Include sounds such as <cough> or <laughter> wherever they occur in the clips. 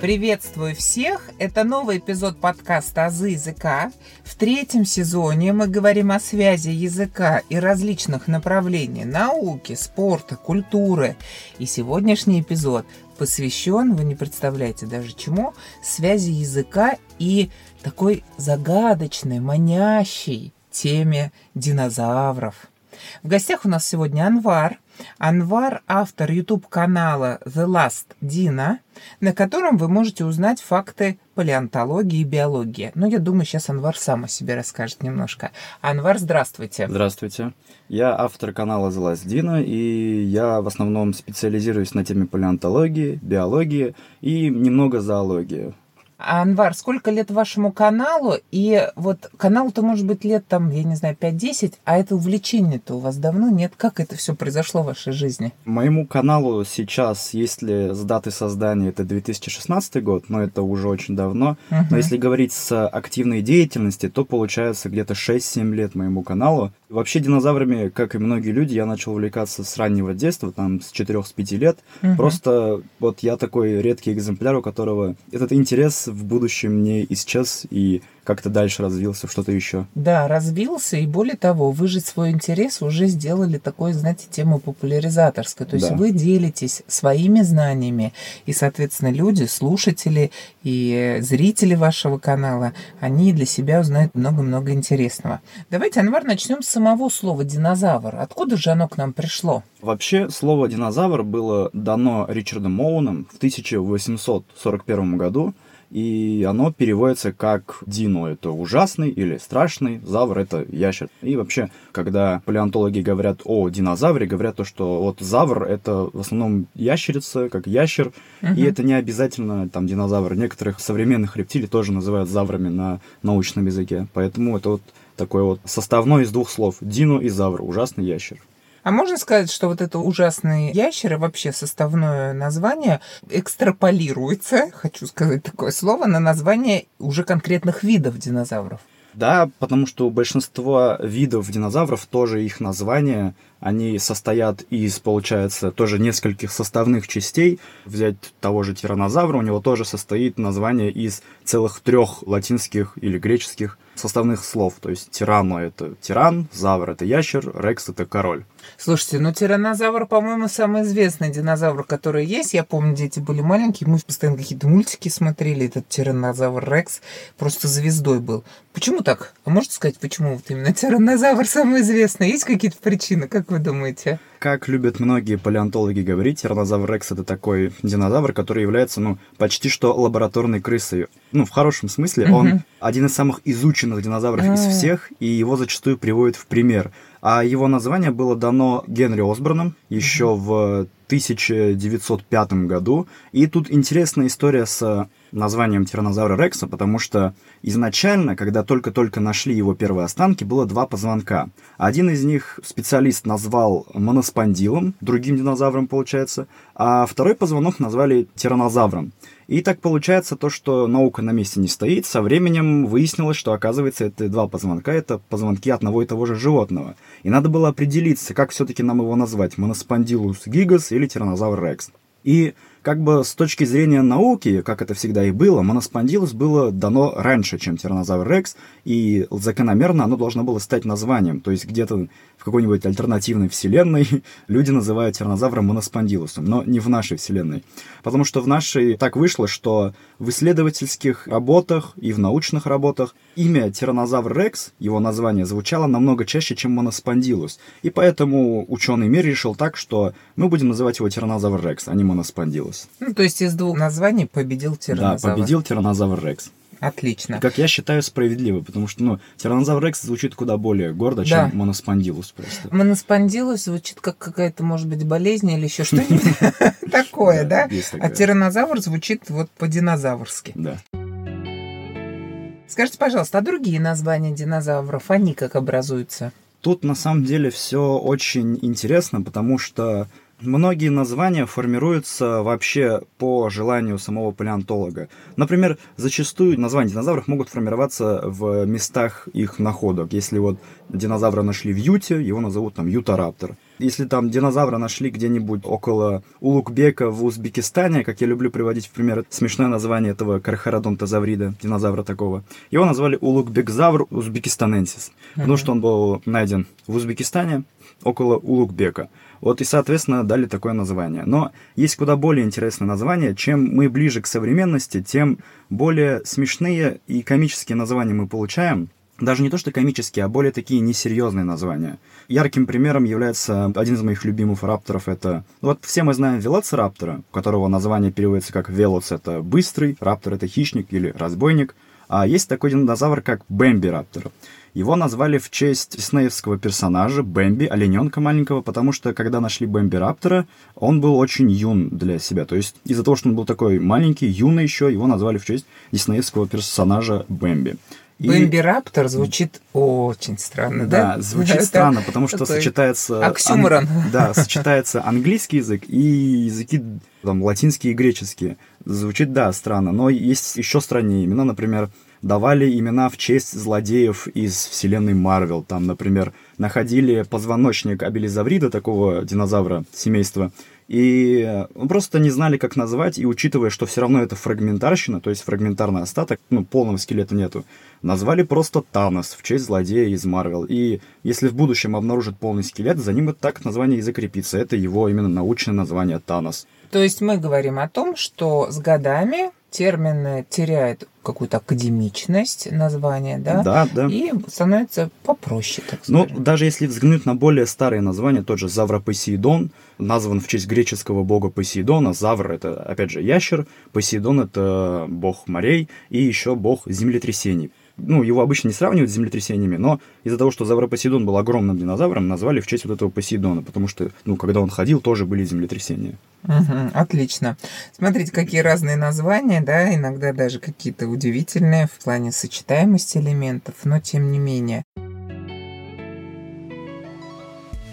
Приветствую всех! Это новый эпизод подкаста «Азы языка». В третьем сезоне мы говорим о связи языка и различных направлений науки, спорта, культуры. И сегодняшний эпизод посвящен, вы не представляете даже чему, связи языка и такой загадочной, манящей теме динозавров. В гостях у нас сегодня Анвар – Анвар – автор YouTube-канала The Last Dina, на котором вы можете узнать факты палеонтологии и биологии. Но я думаю, сейчас Анвар сам о себе расскажет немножко. Анвар, здравствуйте. Здравствуйте. Я автор канала The Last Dina, и я в основном специализируюсь на теме палеонтологии, биологии и немного зоологии. Анвар, сколько лет вашему каналу? И вот каналу-то может быть лет там, я не знаю, 5-10, а это увлечение-то у вас давно нет? Как это все произошло в вашей жизни? Моему каналу сейчас, если с даты создания, это 2016 год, но это уже очень давно. Uh-huh. Но если говорить с активной деятельности, то получается где-то 6-7 лет моему каналу. Вообще динозаврами, как и многие люди, я начал увлекаться с раннего детства, там с 4-5 лет. Uh-huh. Просто вот я такой редкий экземпляр, у которого этот интерес в будущем не исчез и как-то дальше развился в что-то еще. Да, развился, и более того, вы же свой интерес уже сделали такой, знаете, тему популяризаторской. То есть да. вы делитесь своими знаниями, и, соответственно, люди, слушатели и зрители вашего канала, они для себя узнают много-много интересного. Давайте, Анвар, начнем с самого слова «динозавр». Откуда же оно к нам пришло? Вообще, слово «динозавр» было дано Ричардом Моуном в 1841 году, и оно переводится как дино — это ужасный или страшный, завр — это ящер. И вообще, когда палеонтологи говорят о динозавре, говорят то, что вот завр — это в основном ящерица, как ящер, uh-huh. и это не обязательно там динозавр. Некоторых современных рептилий тоже называют заврами на научном языке, поэтому это вот такой вот составной из двух слов — дино и завр, ужасный ящер. А можно сказать, что вот это ужасные ящеры, вообще составное название, экстраполируется, хочу сказать такое слово, на название уже конкретных видов динозавров? Да, потому что у большинства видов динозавров тоже их названия, они состоят из, получается, тоже нескольких составных частей. Взять того же тиранозавра, у него тоже состоит название из целых трех латинских или греческих составных слов. То есть тирану это тиран, завр это ящер, рекс это король. Слушайте, ну тиранозавр, по-моему, самый известный динозавр, который есть. Я помню, дети были маленькие, мы постоянно какие-то мультики смотрели. Этот тиранозавр Рекс просто звездой был. Почему так? А можете сказать, почему вот именно тиранозавр самый известный? Есть какие-то причины, как вы думаете? Как любят многие палеонтологи говорить, тиранозавр Рекс это такой динозавр, который является, ну, почти что лабораторной крысой. Ну, в хорошем смысле, он один из самых изученных динозавров из а. всех, и его зачастую приводят в пример. А его название было дано Генри Осборном еще в 1905 году. И тут интересная история с названием тиранозавра Рекса, потому что изначально, когда только-только нашли его первые останки, было два позвонка. Один из них специалист назвал моноспондилом, другим динозавром получается, а второй позвонок назвали тиранозавром. И так получается то, что наука на месте не стоит. Со временем выяснилось, что оказывается это два позвонка, это позвонки одного и того же животного. И надо было определиться, как все-таки нам его назвать, моноспондилус гигас или тиранозавр рекс. И как бы с точки зрения науки, как это всегда и было, моноспондилус было дано раньше, чем тиранозавр рекс, и закономерно оно должно было стать названием. То есть где-то в какой-нибудь альтернативной вселенной <laughs> люди называют тиранозавра моноспондилусом, но не в нашей вселенной. Потому что в нашей так вышло, что в исследовательских работах и в научных работах имя тиранозавр рекс, его название, звучало намного чаще, чем моноспондилус. И поэтому ученый мир решил так, что мы будем называть его тиранозавр рекс, а не моноспондилус. Ну, то есть из двух названий победил тиранозавр. Да, победил тиранозавр рекс. Отлично. Как я считаю, справедливо, потому что, ну, тиранозавр Рекс звучит куда более гордо, да. чем моноспондилус просто. Моноспондилус звучит как какая-то, может быть, болезнь или еще что-нибудь <laughs> такое, да? А тиранозавр звучит вот по-динозаврски. Да. Скажите, пожалуйста, а другие названия динозавров, они как образуются? Тут на самом деле все очень интересно, потому что Многие названия формируются вообще по желанию самого палеонтолога. Например, зачастую названия динозавров могут формироваться в местах их находок. Если вот динозавра нашли в Юте, его назовут там Ютараптор. Если там динозавра нашли где-нибудь около Улугбека в Узбекистане, как я люблю приводить в пример смешное название этого кархародонтозаврида, динозавра такого, его назвали Улугбекзавр узбекистаненсис, uh-huh. потому что он был найден в Узбекистане около Улугбека. Вот и, соответственно, дали такое название. Но есть куда более интересное название. Чем мы ближе к современности, тем более смешные и комические названия мы получаем даже не то что комические, а более такие несерьезные названия. Ярким примером является один из моих любимых рапторов. Это, вот все мы знаем велоцираптора, у которого название переводится как велоц — это быстрый, раптор — это хищник или разбойник. А есть такой динозавр, как Бэмби раптор. Его назвали в честь диснеевского персонажа Бэмби, олененка маленького, потому что когда нашли Бэмби Раптора, он был очень юн для себя. То есть из-за того, что он был такой маленький, юный еще, его назвали в честь диснеевского персонажа Бэмби. И... Бэмби Раптор звучит очень странно, да? Да, звучит <laughs> странно, потому что сочетается... Оксюморон. Ан... Да, сочетается английский язык и языки там, латинские и греческие. Звучит, да, странно, но есть еще страннее имена, например, давали имена в честь злодеев из вселенной Марвел. Там, например, находили позвоночник абелизаврида, такого динозавра семейства, и просто не знали, как назвать, и учитывая, что все равно это фрагментарщина, то есть фрагментарный остаток, ну, полного скелета нету, назвали просто Танос в честь злодея из Марвел. И если в будущем обнаружат полный скелет, за ним это так название и закрепится. Это его именно научное название Танос. То есть мы говорим о том, что с годами термин теряет какую-то академичность названия, да? Да, да. И становится попроще, так ну, скажем. Ну, даже если взглянуть на более старые названия, тот же Завра Посейдон, назван в честь греческого бога Посейдона. Завр — это, опять же, ящер, Посейдон — это бог морей и еще бог землетрясений ну, его обычно не сравнивают с землетрясениями, но из-за того, что Завропосейдон был огромным динозавром, назвали в честь вот этого Посейдона, потому что, ну, когда он ходил, тоже были землетрясения. Угу, отлично. Смотрите, какие разные названия, да, иногда даже какие-то удивительные в плане сочетаемости элементов, но тем не менее.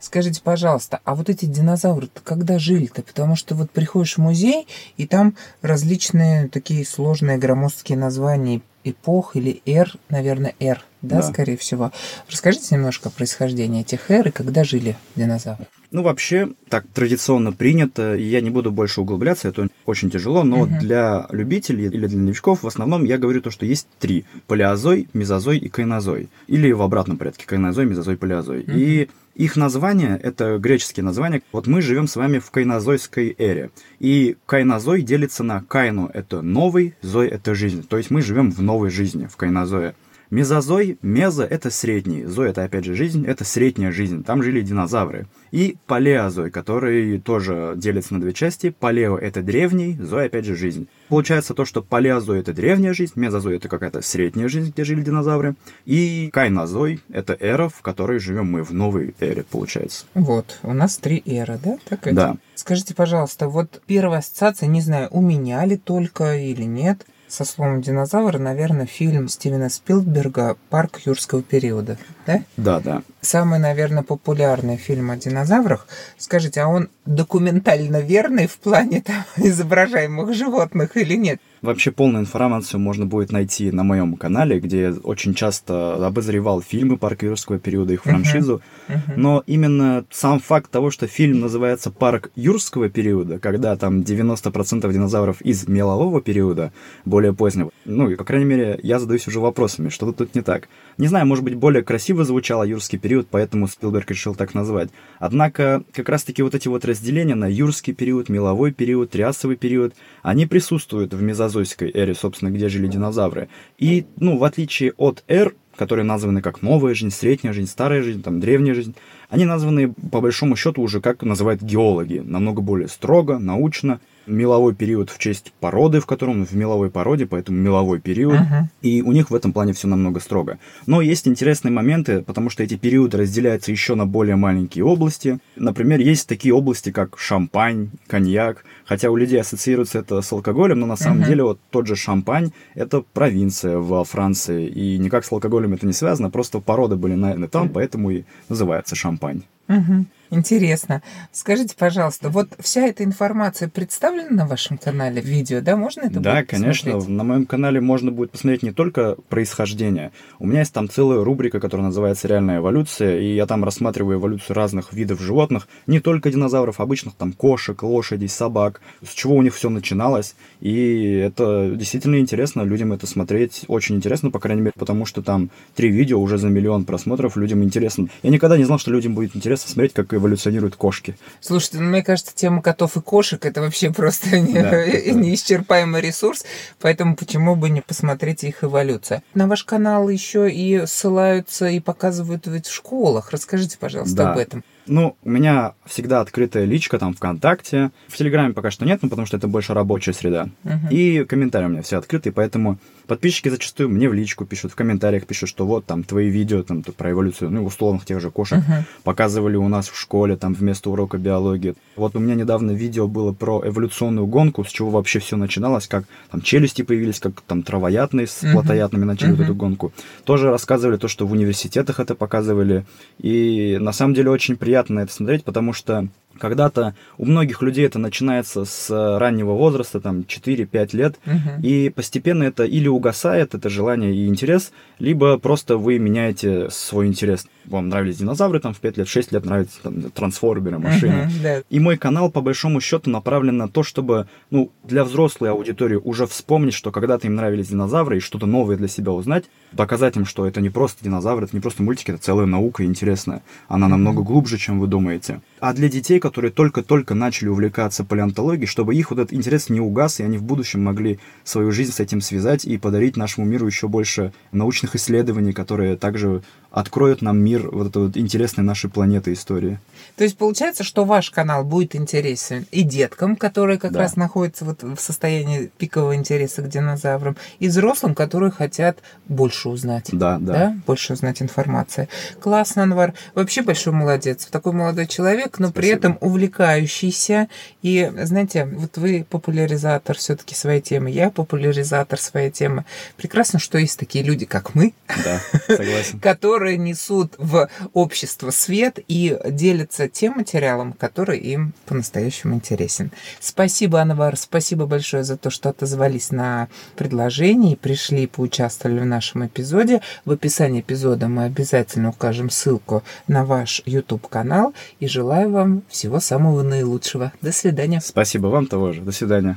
Скажите, пожалуйста, а вот эти динозавры-то когда жили-то? Потому что вот приходишь в музей, и там различные такие сложные громоздкие названия эпох или эр, наверное, эр, да, да, скорее всего. Расскажите немножко о происхождении этих эр и когда жили динозавры. Ну, вообще, так традиционно принято, и я не буду больше углубляться, это очень тяжело, но угу. для любителей или для новичков в основном я говорю то, что есть три. Палеозой, мезозой и кайнозой. Или в обратном порядке, кайнозой, мезозой, палеозой. Угу. И их название — это греческие названия. Вот мы живем с вами в кайнозойской эре. И кайнозой делится на кайну — это новый, зой — это жизнь. То есть мы живем в новой жизни, в кайнозое. Мезозой, мезо — это средний, зой — это опять же жизнь, это средняя жизнь, там жили динозавры. И палеозой, который тоже делится на две части. Палео — это древний, зой — опять же жизнь. Получается то, что палеозой — это древняя жизнь, мезозой — это какая-то средняя жизнь, где жили динозавры. И кайнозой — это эра, в которой живем мы, в новой эре, получается. Вот, у нас три эры, да? Так да. Скажите, пожалуйста, вот первая ассоциация, не знаю, у меня ли только или нет — со словом динозавр, наверное, фильм Стивена Спилберга «Парк юрского периода», да? Да, да. Самый, наверное, популярный фильм о динозаврах. Скажите, а он документально верный в плане там, <laughs> изображаемых животных или нет? Вообще полную информацию можно будет найти на моем канале, где я очень часто обозревал фильмы «Парк юрского периода», их франшизу. Uh-huh. Uh-huh. Но именно сам факт того, что фильм называется «Парк юрского периода», когда там 90% динозавров из мелового периода, более позднего, ну, и, по крайней мере, я задаюсь уже вопросами, что тут не так. Не знаю, может быть, более красиво звучало юрский период, поэтому Спилберг решил так назвать. Однако, как раз-таки вот эти вот разделения на юрский период, меловой период, триасовый период, они присутствуют в мезозойском мезозойской эре, собственно, где жили динозавры. И, ну, в отличие от эр, которые названы как новая жизнь, средняя жизнь, старая жизнь, там, древняя жизнь, они названы, по большому счету, уже как называют геологи, намного более строго, научно. Меловой период в честь породы, в котором в меловой породе, поэтому меловой период. Uh-huh. И у них в этом плане все намного строго. Но есть интересные моменты, потому что эти периоды разделяются еще на более маленькие области. Например, есть такие области, как шампань, коньяк. Хотя у людей ассоциируется это с алкоголем, но на самом uh-huh. деле вот тот же шампань — это провинция во Франции. И никак с алкоголем это не связано, просто породы были найдены там, поэтому и называется шампань. Угу. Интересно. Скажите, пожалуйста, вот вся эта информация представлена на вашем канале в видео, да? Можно это Да, конечно. Посмотреть? На моем канале можно будет посмотреть не только происхождение. У меня есть там целая рубрика, которая называется «Реальная эволюция», и я там рассматриваю эволюцию разных видов животных, не только динозавров, обычных там кошек, лошадей, собак, с чего у них все начиналось. И это действительно интересно, людям это смотреть очень интересно, по крайней мере, потому что там три видео уже за миллион просмотров, людям интересно. Я никогда не знал, что людям будет интересно смотреть, как эволюционируют кошки. Слушайте, ну, мне кажется, тема котов и кошек это вообще просто <laughs> да, неисчерпаемый ресурс, поэтому почему бы не посмотреть их эволюцию. На ваш канал еще и ссылаются и показывают ведь в школах. Расскажите, пожалуйста, да. об этом. Ну, у меня всегда открытая личка там ВКонтакте. В Телеграме пока что нет, ну, потому что это больше рабочая среда. Uh-huh. И комментарии у меня все открытые, поэтому подписчики зачастую мне в личку пишут, в комментариях пишут, что вот там твои видео там про эволюцию, ну, условных тех же кошек uh-huh. показывали у нас в школе, там вместо урока биологии. Вот у меня недавно видео было про эволюционную гонку, с чего вообще все начиналось, как там челюсти появились, как там травоядные с плотоядными начали uh-huh. вот эту гонку. Тоже рассказывали то, что в университетах это показывали. И на самом деле очень приятно это смотреть, потому что когда-то у многих людей это начинается с раннего возраста, там 4-5 лет, угу. и постепенно это или угасает, это желание и интерес, либо просто вы меняете свой интерес. Вам нравились динозавры там в 5 лет, 6 лет нравятся там, трансформеры, машины. Угу, да. И мой канал, по большому счету, направлен на то, чтобы ну, для взрослой аудитории уже вспомнить, что когда-то им нравились динозавры и что-то новое для себя узнать, доказать им, что это не просто динозавры, это не просто мультики, это целая наука интересная. Она намного глубже, чем вы думаете. А для детей, которые только-только начали увлекаться палеонтологией, чтобы их вот этот интерес не угас, и они в будущем могли свою жизнь с этим связать и подарить нашему миру еще больше научных исследований, которые также откроют нам мир вот этой вот интересной нашей планеты истории. То есть получается, что ваш канал будет интересен и деткам, которые как да. раз находятся вот в состоянии пикового интереса к динозаврам, и взрослым, которые хотят больше узнать. Да, да. да? Больше узнать информации. Классно, Анвар. Вообще большой молодец. Такой молодой человек, но Спасибо. при этом увлекающийся. И, знаете, вот вы популяризатор все-таки своей темы, я популяризатор своей темы. Прекрасно, что есть такие люди, как мы. Да, согласен. <laughs> Которые которые несут в общество свет и делятся тем материалом, который им по-настоящему интересен. Спасибо, Анвар, спасибо большое за то, что отозвались на предложение и пришли поучаствовали в нашем эпизоде. В описании эпизода мы обязательно укажем ссылку на ваш YouTube-канал и желаю вам всего самого наилучшего. До свидания. Спасибо вам того же. До свидания.